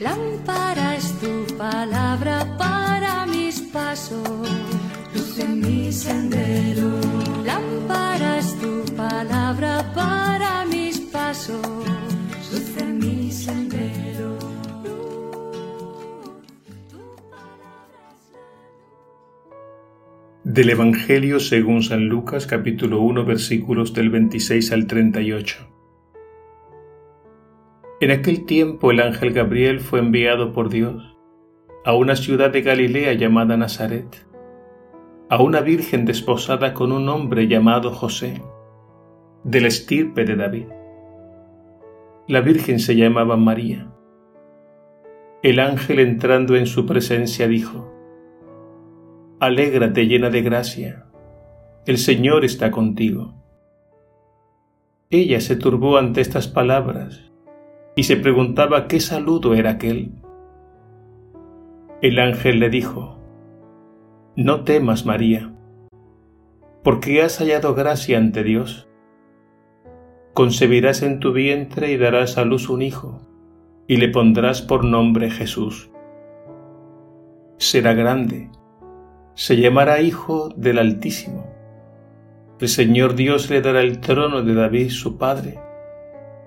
Lámpara es tu palabra para mis pasos, luz en mi sendero. Lámpara es tu palabra para mis pasos, luz en mi sendero. Del Evangelio según San Lucas capítulo 1 versículos del 26 al 38. En aquel tiempo el ángel Gabriel fue enviado por Dios a una ciudad de Galilea llamada Nazaret, a una virgen desposada con un hombre llamado José, del estirpe de David. La virgen se llamaba María. El ángel entrando en su presencia dijo, Alégrate llena de gracia, el Señor está contigo. Ella se turbó ante estas palabras y se preguntaba qué saludo era aquel. El ángel le dijo, No temas, María, porque has hallado gracia ante Dios. Concebirás en tu vientre y darás a luz un hijo, y le pondrás por nombre Jesús. Será grande, se llamará Hijo del Altísimo. El Señor Dios le dará el trono de David su padre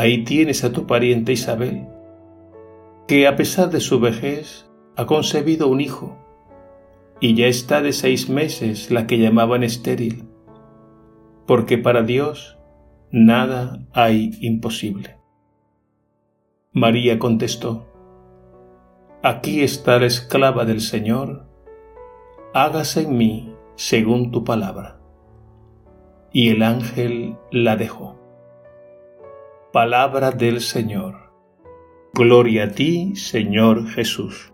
Ahí tienes a tu pariente Isabel, que a pesar de su vejez ha concebido un hijo, y ya está de seis meses la que llamaban estéril, porque para Dios nada hay imposible. María contestó, Aquí está la esclava del Señor, hágase en mí según tu palabra. Y el ángel la dejó. Palabra del Señor. Gloria a ti, Señor Jesús.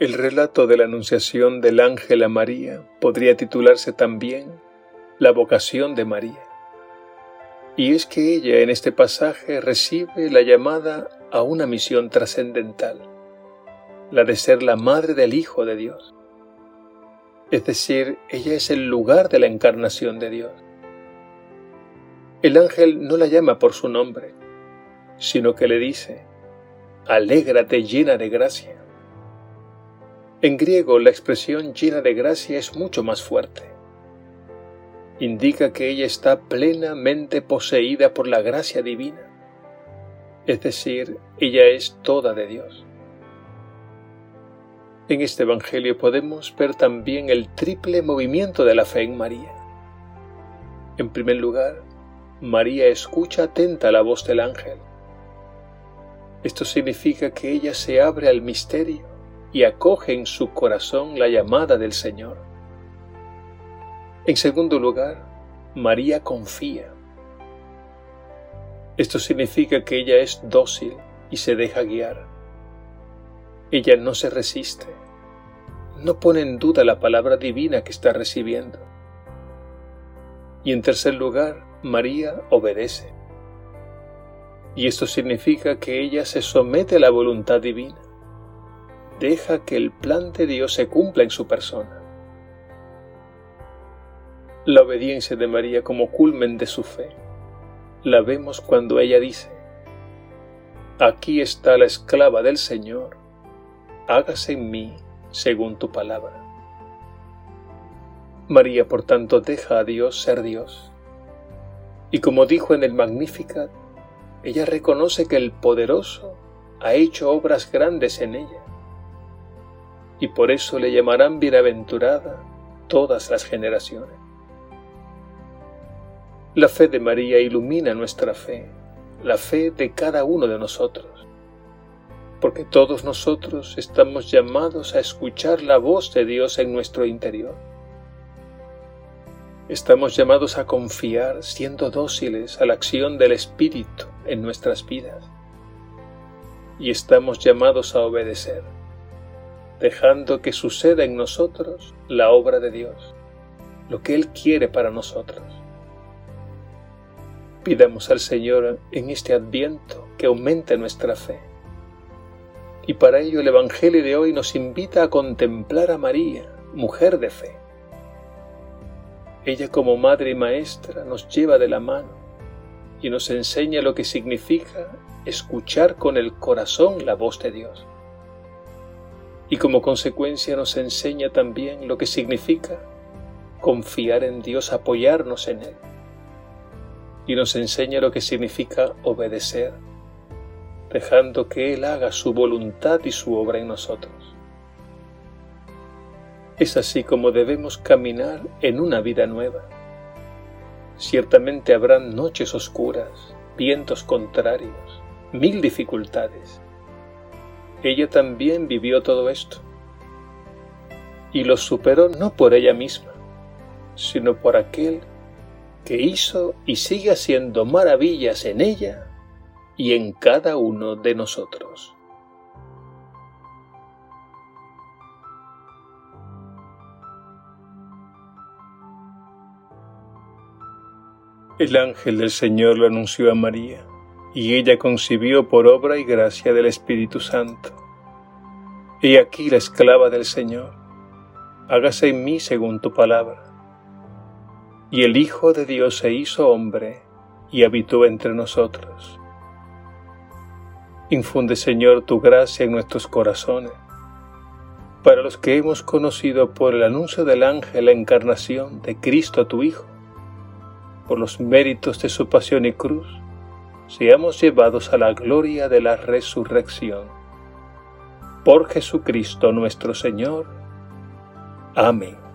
El relato de la Anunciación del ángel a María podría titularse también La vocación de María. Y es que ella en este pasaje recibe la llamada a una misión trascendental, la de ser la madre del Hijo de Dios. Es decir, ella es el lugar de la encarnación de Dios. El ángel no la llama por su nombre, sino que le dice, Alégrate llena de gracia en griego la expresión llena de gracia es mucho más fuerte. Indica que ella está plenamente poseída por la gracia divina, es decir, ella es toda de Dios. En este Evangelio podemos ver también el triple movimiento de la fe en María. En primer lugar, María escucha atenta la voz del ángel. Esto significa que ella se abre al misterio y acoge en su corazón la llamada del Señor. En segundo lugar, María confía. Esto significa que ella es dócil y se deja guiar. Ella no se resiste, no pone en duda la palabra divina que está recibiendo. Y en tercer lugar, María obedece. Y esto significa que ella se somete a la voluntad divina deja que el plan de Dios se cumpla en su persona. La obediencia de María como culmen de su fe la vemos cuando ella dice, Aquí está la esclava del Señor, hágase en mí según tu palabra. María, por tanto, deja a Dios ser Dios. Y como dijo en el Magnificat, ella reconoce que el poderoso ha hecho obras grandes en ella y por eso le llamarán bienaventurada todas las generaciones. La fe de María ilumina nuestra fe, la fe de cada uno de nosotros, porque todos nosotros estamos llamados a escuchar la voz de Dios en nuestro interior. Estamos llamados a confiar siendo dóciles a la acción del Espíritu en nuestras vidas. Y estamos llamados a obedecer dejando que suceda en nosotros la obra de Dios, lo que Él quiere para nosotros. Pidamos al Señor en este adviento que aumente nuestra fe. Y para ello el Evangelio de hoy nos invita a contemplar a María, mujer de fe. Ella como madre y maestra nos lleva de la mano y nos enseña lo que significa escuchar con el corazón la voz de Dios. Y como consecuencia nos enseña también lo que significa confiar en Dios, apoyarnos en Él. Y nos enseña lo que significa obedecer, dejando que Él haga su voluntad y su obra en nosotros. Es así como debemos caminar en una vida nueva. Ciertamente habrán noches oscuras, vientos contrarios, mil dificultades. Ella también vivió todo esto y lo superó no por ella misma, sino por aquel que hizo y sigue haciendo maravillas en ella y en cada uno de nosotros. El ángel del Señor lo anunció a María, y ella concibió por obra y gracia del Espíritu Santo. He aquí la esclava del Señor, hágase en mí según tu palabra. Y el Hijo de Dios se hizo hombre y habitó entre nosotros. Infunde, Señor, tu gracia en nuestros corazones, para los que hemos conocido por el anuncio del ángel la encarnación de Cristo tu Hijo por los méritos de su pasión y cruz, seamos llevados a la gloria de la resurrección. Por Jesucristo nuestro Señor. Amén.